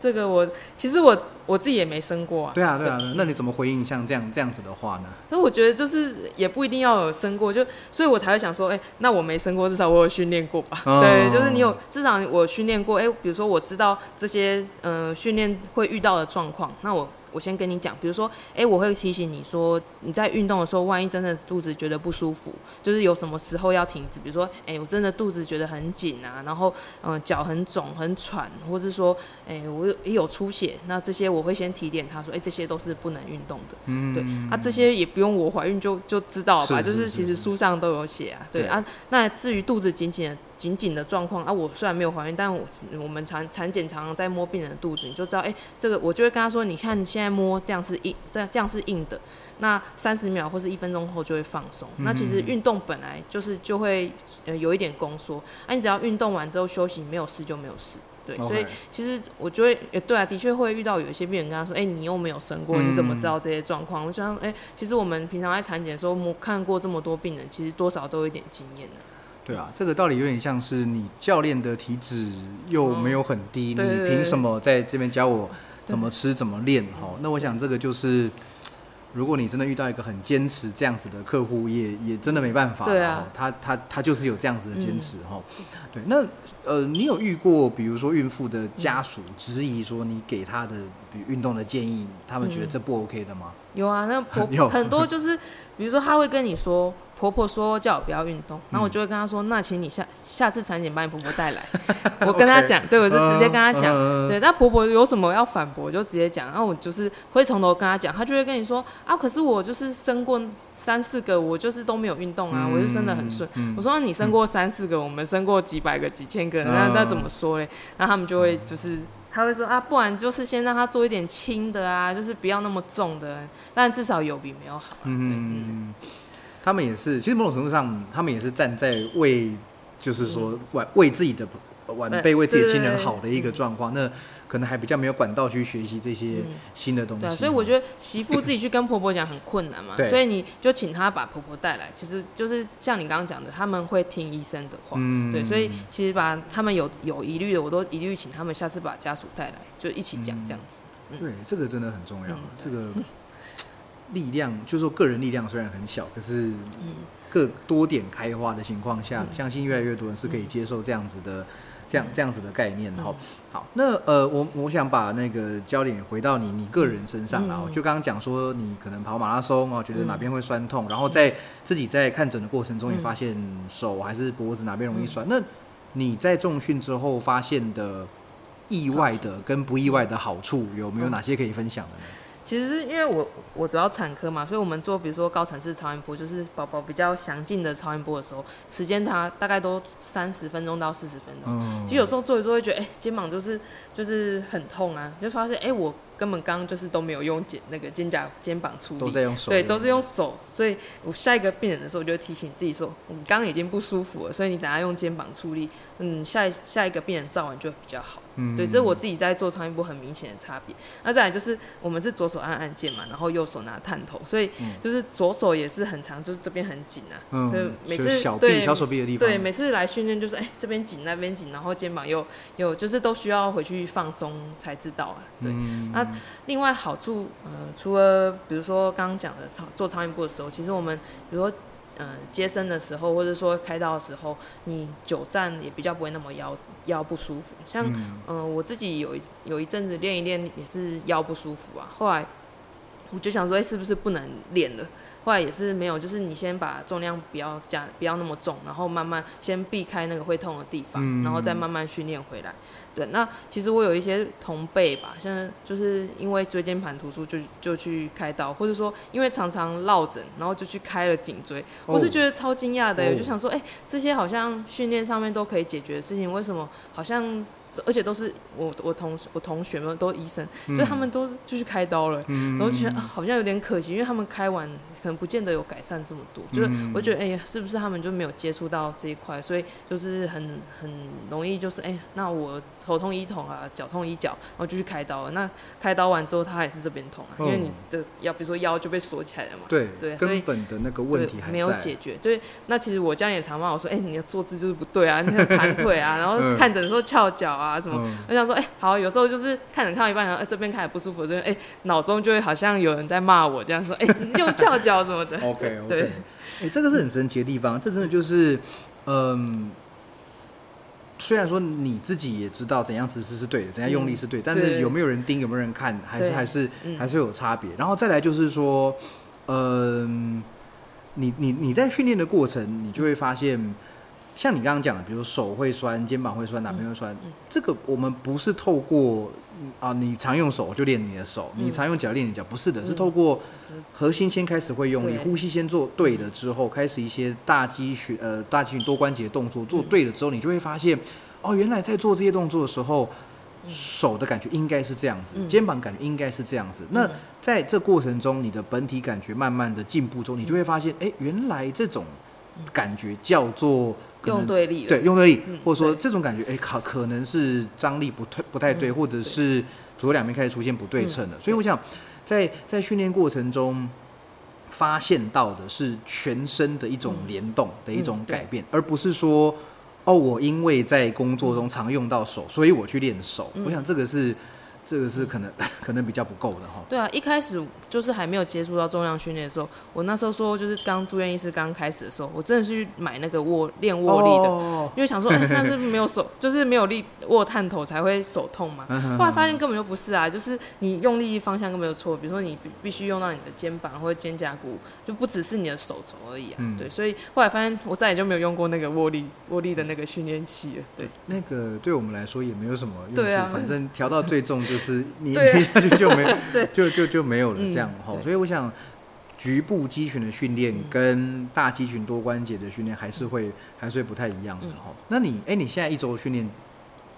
这个我其实我我自己也没生过啊。对啊，对啊，那你怎么回应像这样这样子的话呢？那我觉得就是也不一定要有生过，就所以我才会想说，哎、那我没生过，至少我有训练过吧？哦对，就是你有至少我训练过，哎、比如说我知道这些嗯训练会遇到的状况，那我我先跟你讲，比如说，哎、我会提醒你说你在运动的时候，万一真的肚子觉得不舒服，就是有什么时候要停止，比如说，哎、我真的肚子觉得很紧啊，然后嗯、呃脚很肿很喘，或是说，哎、我有也有出血，那这些我会先提点他说，哎、这些都是不能运动的。嗯，对啊，这些也不用我怀孕就就知道吧，是就是是其实书上都有写啊。对对啊，那至于肚子紧紧的紧紧的状况啊，我虽然没有怀孕，但我我们产产检常常在摸病人的肚子，你就知道，哎、这个我就会跟他说，你看你现在摸这样是硬，这样这样是硬的，那三十秒或是一分钟后就会放松。那其实嗯运动本来就是就会呃有一点宫缩，啊，你只要运动完之后休息，没有事就没有事。对，所以其实我就会，也对啊，的确会遇到有一些病人跟他说，哎、你又没有生过，你怎么知道这些状况？我想，哎、其实我们平常在产检的时候，我看过这么多病人，其实多少都有一点经验的。对啊，这个道理有点像是你教练的体脂又没有很低，你凭什么在这边教我怎么吃怎么练？哈，那我想这个就是，如果你真的遇到一个很坚持这样子的客户，也也真的没办法。对啊他他他就是有这样子的坚持哈。对，那呃，你有遇过比如说孕妇的家属质疑说你给他的比如运动的建议，他们觉得这不 OK 的吗？有啊，那 婆有很多就是，比如说他会跟你说，婆婆说叫我不要运动，然后我就会跟她说，那请你下下次产检把你婆婆带来。我跟她讲，对我就直接跟她讲，对，那婆婆有什么要反驳，我就直接讲。然后我就是会从头跟她讲，她就会跟你说啊，可是我就是生过三四个，我就是都没有运动啊，我就生的很顺。我说你生过三四个，我们生过几百个、几千个，那那怎么说嘞？然后他们就会就是。他会说啊，不然就是先让他做一点轻的啊，就是不要那么重的，但至少有比没有好。嗯嗯，他们也是，其实某种程度上，他们也是站在为，就是说为为自己的晚辈、为自己的亲人好的一个状况。那可能还比较没有管道去学习这些新的东西，对，所以我觉得媳妇自己去跟婆婆讲很困难嘛，所以你就请她把婆婆带来，其实就是像你刚刚讲的，他们会听医生的话，嗯。对，所以其实把他们有有疑虑的，我都一律请他们下次把家属带来，就一起讲这样子。对，这个真的很重要，这个力量就是说个人力量虽然很小，可是各多点开花的情况下，相信越来越多人是可以接受这样子的。这样这样子的概念，然后好，那呃，我我想把那个焦点回到你你个人身上然后就刚刚讲说你可能跑马拉松啊，觉得哪边会酸痛，然后在自己在看诊的过程中也发现手还是脖子哪边容易酸。那你在重训之后发现的意外的跟不意外的好处有没有哪些可以分享的呢？其实是因为我我主要产科嘛，所以我们做比如说高层次超音波，就是宝宝比较详尽的超音波的时候，时间它大概都三十分钟到四十分钟。其实有时候做一做会觉得，哎，肩膀就是就是很痛啊，就发现哎我。根本刚刚就是都没有用肩那个肩胛肩膀处理，都在用手，对，都是用手。所以我下一个病人的时候，我就提醒自己说，我们刚刚已经不舒服了，所以你等下用肩膀处理，嗯，下下一个病人照完就会比较好。嗯，对，这是我自己在做超音波很明显的差别。那再来就是我们是左手按按键嘛，然后右手拿探头，所以就是左手也是很长，就是这边很紧啊。嗯，所以每次对小手臂的地方，对，每次来训练就是哎这边紧那边紧，然后肩膀又又就是都需要回去放松才知道啊。对，那。另外好处，呃，除了比如说刚刚讲的超做超音波的时候，其实我们比如说，呃，接生的时候，或者说开刀的时候，你久站也比较不会那么腰腰不舒服。像，嗯，我自己有一有一阵子练一练也是腰不舒服啊，后来我就想说，哎，是不是不能练了？后来也是没有，就是你先把重量不要加，不要那么重，然后慢慢先避开那个会痛的地方，然后再慢慢训练回来。对，那其实我有一些同辈吧，现在就是因为椎间盘突出就就去开刀，或者说因为常常落枕，然后就去开了颈椎。我是觉得超惊讶的，我就想说，哎，这些好像训练上面都可以解决的事情，为什么好像？而且都是我我同我同学们都医生，所以他们都就去开刀了，然后觉得好像有点可惜，因为他们开完可能不见得有改善这么多，就是我觉得哎，是不是他们就没有接触到这一块，所以就是很很容易就是哎，那我头痛医头啊，脚痛医脚，然后就去开刀了。那开刀完之后，他还是这边痛啊，因为你的腰，比如说腰就被锁起来了嘛。对对，根本的那个问题没有解决。对，那其实我家也常骂我说，哎，你的坐姿就是不对啊，你盘腿啊，然后看诊的时候翘脚啊。啊，什么？我想说，哎，好，有时候就是看着看到一半，然后哎，这边开始不舒服，这边哎，脑中就会好像有人在骂我，这样说，哎，你就翘脚什么的。OK，对，哎，这个是很神奇的地方，这真的就是，嗯，虽然说你自己也知道怎样姿势是对的，怎样用力是对，但是有没有人盯，有没有人看，还是还是还是有差别。然后再来就是说，嗯，你你你在训练的过程，你就会发现。像你刚刚讲的，比如手会酸、肩膀会酸、哪边会酸，这个我们不是透过啊，你常用手就练你的手，你常用脚练你脚，不是的，是透过核心先开始会用力，呼吸先做对了之后，开始一些大肌群呃大肌群多关节动作做对了之后，你就会发现哦，原来在做这些动作的时候，手的感觉应该是这样子，肩膀感觉应该是这样子。那在这过程中，你的本体感觉慢慢的进步中，你就会发现，哎，原来这种感觉叫做。用对力，对用对力，或者说这种感觉，哎，可可能是张力不太不太对，或者是左右两边开始出现不对称的。所以我想，在在训练过程中发现到的是全身的一种联动的一种改变，而不是说哦，我因为在工作中常用到手，所以我去练手。我想这个是这个是可能 可能比较不够的哈。对啊，一开始就是还没有接触到重量训练的时候，我那时候说就是刚住院医师刚开始的时候，我真的是去买那个握练握力的，哦因为想说、哎那是没有手，就是没有力握探头才会手痛嘛。嗯后来发现根本就不是啊，就是你用力方向根本就错，比如说你必必须用到你的肩膀或者肩胛骨，就不只是你的手肘而已啊。嗯对，所以后来发现我再也就没有用过那个握力 握力的那个训练器了。对，那个对我们来说也没有什么用处，反正调到最重就是你对啊你下去就没 就就就没有了嗯这样哈。对所以我想，局部肌群的训练跟大肌群多关节的训练还是会还是会不太一样的嗯哈。那你哎，你现在一周训练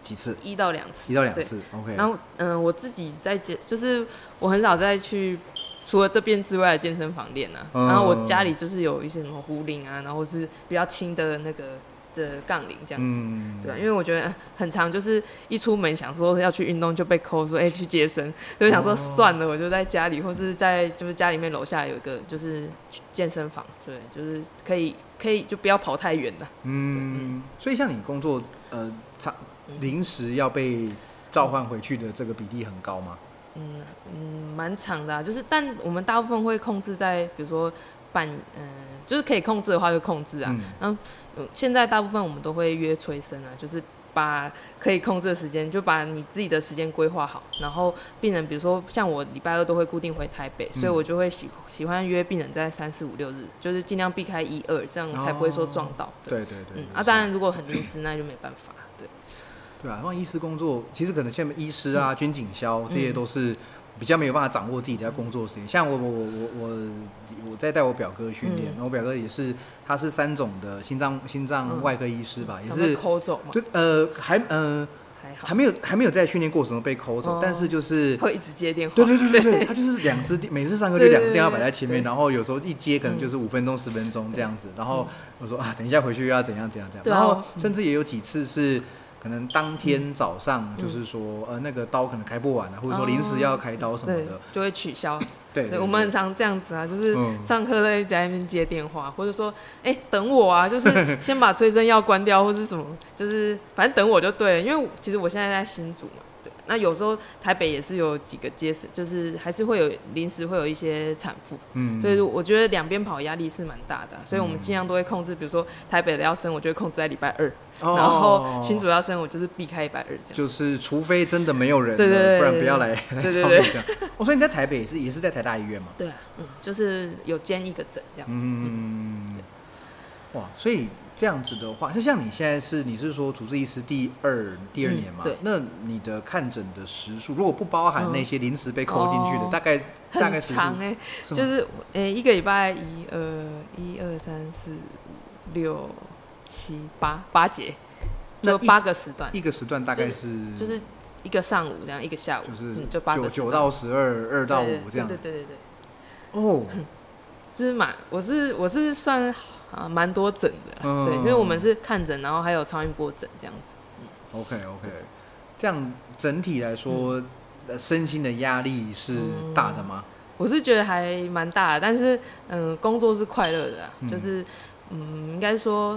几次？一到两次，对一到两次，OK。然后，嗯、我自己在健，就是我很少再去除了这边之外的健身房练啊。嗯然后我家里就是有一些什么壶铃啊，然后是比较轻的那个的杠铃这样子。嗯对吧？因为我觉得很长，就是一出门想说要去运动就被扣说，哎、去健身，就想说哦算了，我就在家里，或是在就是家里面楼下有一个就是健身房，对，就是可以可以就不要跑太远了。嗯，所以像你工作呃，长临时要被召唤回去的这个比例很高吗？嗯嗯，蛮长的、啊，就是但我们大部分会控制在，比如说半，嗯、就是可以控制的话就控制啊。嗯然后、嗯现在大部分我们都会约催生啊，就是把可以控制的时间，就把你自己的时间规划好。然后病人，比如说像我礼拜二都会固定回台北，所以嗯我就会喜喜欢约病人在三四五六日，就是尽量避开一二，这样才不会说撞到。对，对对对。嗯啊，当然如果很临时，那就没办法。对，对啊，像医师工作，其实可能像医师嗯啊、军警消这些都是比较没有办法掌握自己的工作时间。像我我我我我我在带我表哥训练，嗯然后我表哥也是，他是三种的心脏心脏嗯外科医师吧，也是抠走嘛，对呃还呃还好还，没有还没有在训练过程中被抠走，哦但是就是。会一直接电话。对对对对对，他就是两只电，每次上课就两只电话摆在前面，然后有时候一接可能嗯就是五分钟、十分钟这样子。然后我说啊，等一下回去又要怎样怎样怎样。然后甚至也有几次是可能当天早上嗯就是说呃那个刀可能开不完啊，或者说临时要开刀什么对的。，就会取消。对对，我们很常这样子啊，就是嗯上课在在那边接电话，或者说，哎、等我啊，就是先把催生药关掉，或是什么，就是反正等我就对了。因为其实我现在在新竹嘛，对，那有时候台北也是有几个接生，就是还是会有临时会有一些产妇，嗯所以我觉得两边跑压力是蛮大的啊、所以我们尽量都会控制，比如说台北的要生，我就会控制在礼拜二，哦然后新主要生，我就是避开礼拜二这样。就是除非真的没有人了，对对对不然不要来来对对对找你这样。我说你在台北也是也是在台大医院嘛？对啊，嗯，就是有兼一个诊这样子。嗯，哇，所以这样子的话，就像你现在是你是说主治医师第二第二嗯年嘛？对。那你的看诊的时数，如果不包含嗯。那些临时被扣进去的，哦大概大概很时数长哎、是就是诶、一个礼拜一二一二三四五六七八八节，就八个时段，一个时段大概是就是一个上午这样，一个下午，就是嗯、就八九个九到十二，二到五这样。对对对对对，哦，芝麻我是我是算啊蛮多诊的，嗯对，因为我们是看诊，然后还有超音波诊这样子，嗯 OK OK，这样整体来说，呃身心的压力是嗯大的吗？我是觉得还蛮大的，但是嗯，工作是快乐的、就是嗯，应该说、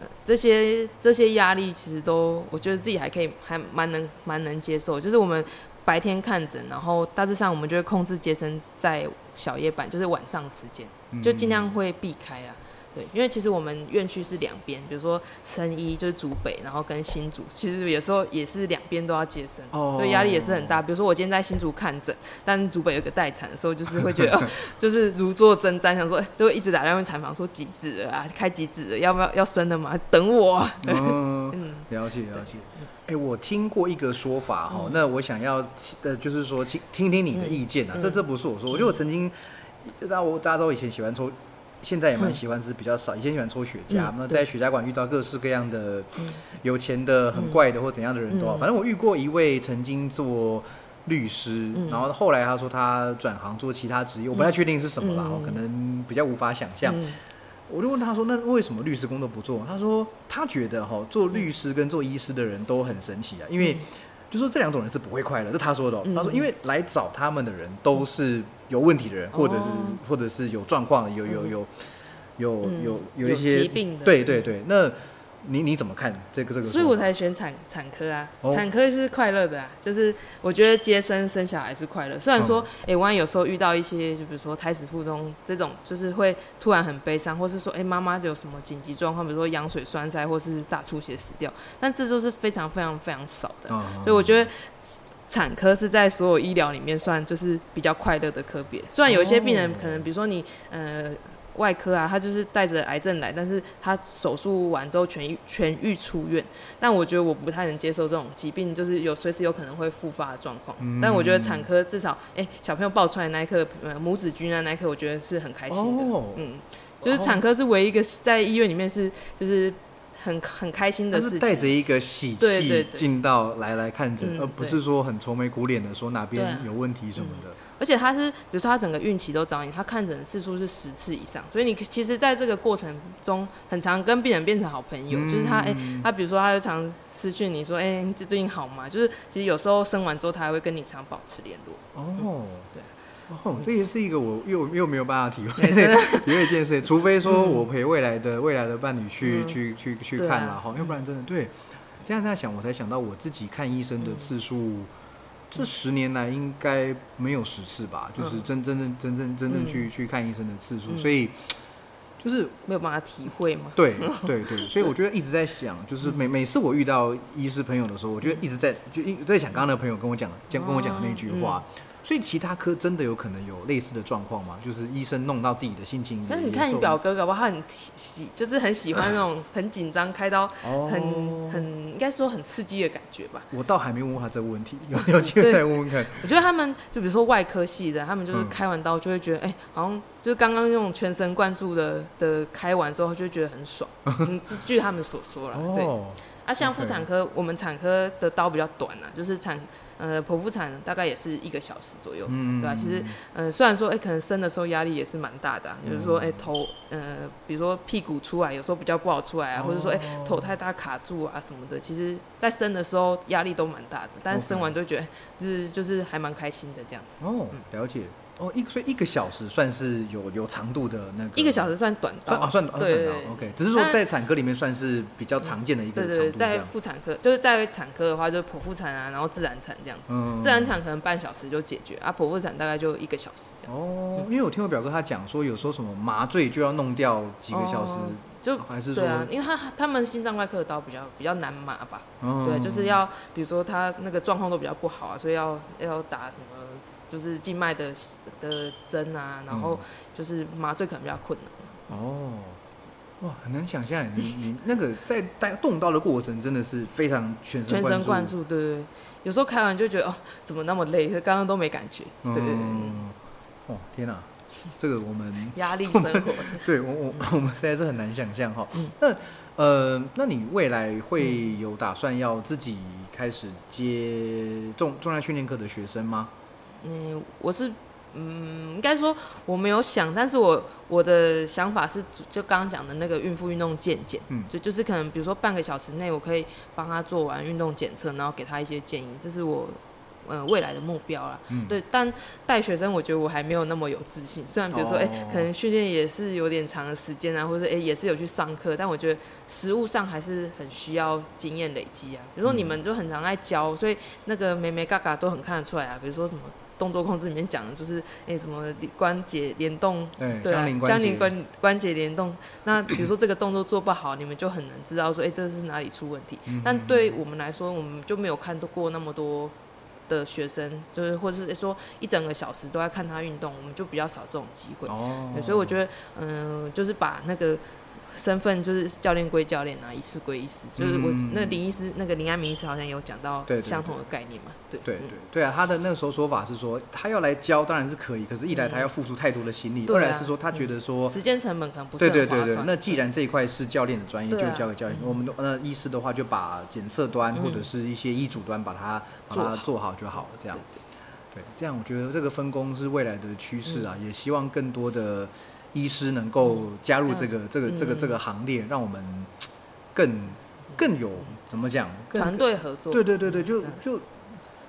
呃这些这些压力其实都，我觉得自己还可以，还蛮能蛮能接受。就是我们白天看诊，然后大致上我们就会控制接生在小夜班，就是晚上时间，就尽量嗯会避开啦。对，因为其实我们院区是两边，比如说生医就是竹北，然后跟新竹，其实有时候也是两边都要接生，哦所以压力也是很大。比如说我今天在新竹看诊，但竹北有个待产的时候，就是会觉得、哦、就是如坐针毡，想说、哎都会一直打电话问产房说几指啊，开几指了，要不要要生了吗？等我、嗯，嗯了解了解。哎、我听过一个说法哈、嗯那我想要呃，就是说听听听你的意见啊。嗯这这不是我说，我觉得我曾经，大家我大家知道我以前喜欢抽，现在也蛮喜欢，只是比较少。以前喜欢抽雪茄，嗯那、在雪茄馆遇到各式各样的嗯有钱的、很怪的或怎样的人都好。嗯反正我遇过一位曾经做律师，嗯然后后来他说他转行做其他职业，我不太确定是什么啦，嗯可能比较无法想象。嗯我就问他说：“那为什么律师工作不做？”他说：“他觉得哈，做律师跟做医师的人都很神奇啊，因为就说这两种人是不会快乐，这他说的、他说，因为来找他们的人都是有问题的人，或者是哦或者是有状况的，有有有有有有一些疾病的。对对对。那你你怎么看这个这个？所以我才选产产科啊，哦产科是快乐的啊，就是我觉得接生生小孩是快乐。虽然说，哎、万一有时候遇到一些，就比如说胎死腹中这种，就是会突然很悲伤，或是说，哎、妈妈有什么紧急状况，比如说羊水栓塞或是大出血死掉，但这都是非常非常非常少的。嗯，所以我觉得产科是在所有医疗里面算就是比较快乐的科别。虽然有一些病人哦可能，比如说你呃外科啊，他就是带着癌症来，但是他手术完之后痊愈痊愈出院，但我觉得我不太能接受这种疾病，就是有随时有可能会复发的状况。嗯但我觉得产科至少，哎、小朋友抱出来那一刻，呃母子均安那一刻，我觉得是很开心的。哦嗯，就是产科是唯一一个在医院里面是就是很很开心的事情。是带着一个喜气进到来来看诊，嗯而不是说很愁眉苦脸的说哪边有问题什么的。而且他是，比如说他整个孕期都找你，他看诊的次数是十次以上，所以你其实在这个过程中，很常跟病人变成好朋友。就是他，哎、他比如说他就常私讯你说，哎、你最近好吗？就是其实有时候生完之后，他还会跟你常保持联络。哦，对。哦，这也是一个我又又没有办法体会的 体会一件事，除非说我陪未来的未来的伴侣去嗯去去去看了哈，要不然真的对。这样这样想，我才想到我自己看医生的次数，这十年来应该没有十次吧，就是嗯。真真正真正真正嗯。去去看医生的次数，嗯。所以就是没有办法体会嘛。对 对对，所以我觉得一直在想，就是每每次我遇到医师朋友的时候，我觉得一直在就一在想刚刚那个朋友跟我讲讲跟我讲的那句话。所以其他科真的有可能有类似的状况吗？就是医生弄到自己的心情也，但是你看你表哥，搞不好他很喜喜，就是很喜欢那种很紧张、开刀哦很很应该说很刺激的感觉吧。我倒还没问过他这个问题，有有机会再问问看。我觉得他们就比如说外科系的，他们就是嗯开完刀就会觉得，哎、好像就是刚刚那种全神贯注的的开完之后，就会觉得很爽。嗯，据他们所说啦，对。哦，啊，像妇产科，我们产科的刀比较短啊，就是产呃剖腹产大概也是一个小时左右，嗯对吧、其实呃虽然说哎、可能生的时候压力也是蛮大的、啊，比如说哎、头呃比如说屁股出来有时候比较不好出来啊，或者说哎、哦。头太大卡住啊什么的，其实在生的时候压力都蛮大的，但是生完就会觉得哎就是就是还蛮开心的这样子。哦，了解。哦，一所以一个小时算是有有长度的那个，一个小时算短刀啊算短对短刀对对 OK，只是说在产科里面算是比较常见的一个对对对，在。妇产科就是在产科的话，就是剖腹产啊，然后自然产这样子。嗯自然产可能半小时就解决，啊，剖腹产大概就一个小时这样子。哦，因为我听我表哥他讲说，有时候什么麻醉就要弄掉几个小时，哦就还是说对啊，因为他他们心脏外科的刀比较比较难麻吧，嗯对，就是要比如说他那个状况都比较不好啊，所以要要打什么就是静脉的的针啊，然后就是麻醉可能比较困难。哦，哇，很难想象你你那个在带动刀的过程真的是非常全神全神贯注，对对对，有时候开完就觉得哦，怎么那么累？刚刚都没感觉，对对对，嗯，哦天哪、这个我们压力生活，对我我我们实在是很难想象哈。嗯那呃，那你未来会有打算要自己开始接重重量训练课的学生吗？嗯，我是，嗯，应该说我没有想，但是我我的想法是，就刚刚讲的那个孕妇运动健检，嗯就就是可能比如说半个小时内，我可以帮他做完运动检测，然后给他一些建议，这是我。呃，未来的目标啦，嗯对，但带学生，我觉得我还没有那么有自信。虽然比如说，哎、哦可能训练也是有点长的时间啊，或者哎、也是有去上课，但我觉得实物上还是很需要经验累积啊。比如说你们就很常在教，所以那个眉眉嘎嘎都很看得出来啊。比如说什么动作控制里面讲的就是，哎、什么关节联动，对，啊相邻，关节关关节联动。那 比如说这个动作做不好，你们就很难知道说，哎、这是哪里出问题。嗯但对我们来说，我们就没有看过那么多的学生，就是或者是说一整个小时都在看他运动，我们就比较少这种机会。哦，所以我觉得，嗯、就是把那个身份就是教练归教练啊，医师归医师，就是我、嗯那林医师，那个林安明医师好像有讲到相同的概念嘛，对对嗯。对对啊，他的那个时候说法是说，他要来教当然是可以，可是一来他要付出太多的心力，二来是说他觉得说，时间成本可能不是对对对那既然这一块是教练的专业，就交给教练。我们的那医师的话，就把检测端嗯或者是一些医嘱端把它把它做好。就好了，这样。对。对，这样我觉得这个分工是未来的趋势嗯。啊，也希望更多的医师能够加入这个这个这个嗯这个行列，让我们更更有怎么讲？团队合作，对对对对，就嗯。就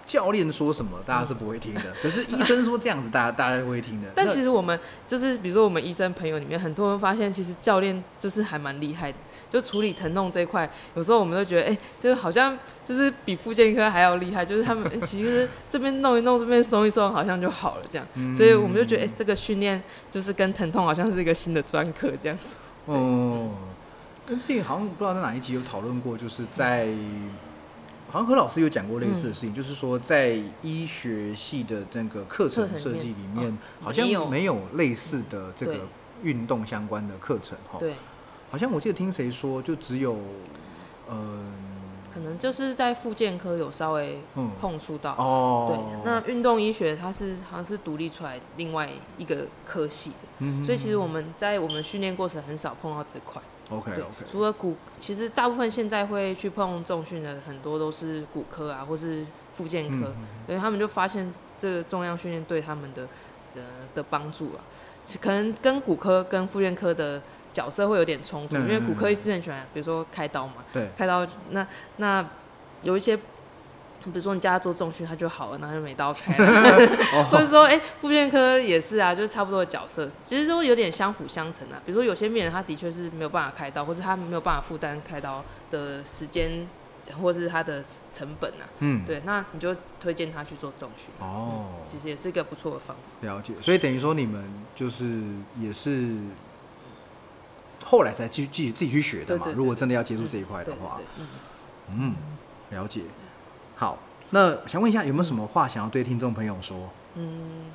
教练说什么大家是不会听的，可是医生说这样子，大家大家会听的。但其实我们就是，比如说我们医生朋友里面，很多人发现，其实教练就是还蛮厉害的，就处理疼痛这一块，有时候我们都觉得，哎、这个好像就是比复健科还要厉害，就是他们诶 其实这边弄一弄，这边松一松，好像就好了这样。嗯所以我们就觉得，哎、这个训练就是跟疼痛好像是一个新的专科这样子。哦，但是好像不知道在哪一集有讨论过，就是在好像何老师有讲过类似的事情，就是说在医学系的这个课程设计里面，哦好像没有类似的这个对运动相关的课程哈。对，好像我记得听谁说，就只有嗯可能就是在复健科有稍微嗯。碰触到。哦，对，那运动医学它是好像是独立出来另外一个科系的，嗯所以其实我们在我们训练过程很少碰到这块。OK OK，除了骨，其实大部分现在会去碰重训的很多都是骨科啊，或是复健科，嗯所以他们就发现这个重量训练对他们的的的帮助啊，可能跟骨科跟复健科的角色会有点冲突，嗯因为骨科医师很喜欢，比如说开刀嘛，对，开刀那那有一些，比如说你叫他做重训，他就好了，然后就没刀开了。或者哦，说，哎、复健科也是啊，就是差不多的角色，其实都有点相辅相成啊。比如说，有些病人他的确是没有办法开刀，或是他没有办法负担开刀的时间，或是他的成本啊。嗯，对，那你就推荐他去做重训，哦，其实也是一个不错的方法。了解，所以等于说你们就是也是后来才去自己自己去学的嘛。如果真的要接触这一块的话嗯，了解。好，那想问一下，有没有什么话想要对听众朋友说？嗯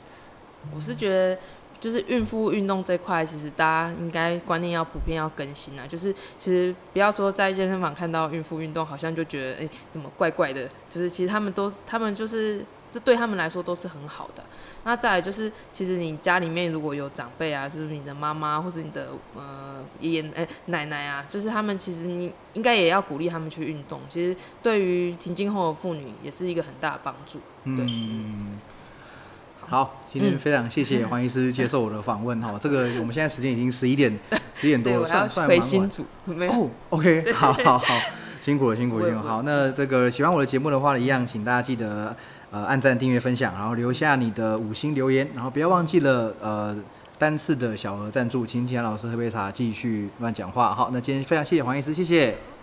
我是觉得。就是孕妇运动这块，其实大家应该观念要普遍要更新啊。就是其实不要说在健身房看到孕妇运动，好像就觉得哎、怎么怪怪的。就是其实他们都他们就是这对他们来说都是很好的。那再来就是，其实你家里面如果有长辈啊，就是你的妈妈或是你的呃爷爷哎、奶奶啊，就是他们其实你应该也要鼓励他们去运动。其实对于停经后的妇女也是一个很大的帮助。对嗯，好，今天嗯非常谢谢黄医师接受我的访问哈。这个我们现在时间已经 十一点十一点多，了，算算回蛮晚。哦，OK，好好好，辛苦了，辛苦了，辛苦了。好，那这个喜欢我的节目的话，一样，请大家记得呃按赞、订阅、分享，然后留下你的五星留言，然后不要忘记了呃单次的小额赞助，请请老师喝杯茶，继续乱讲话。好，那今天非常谢谢黄医师，谢谢。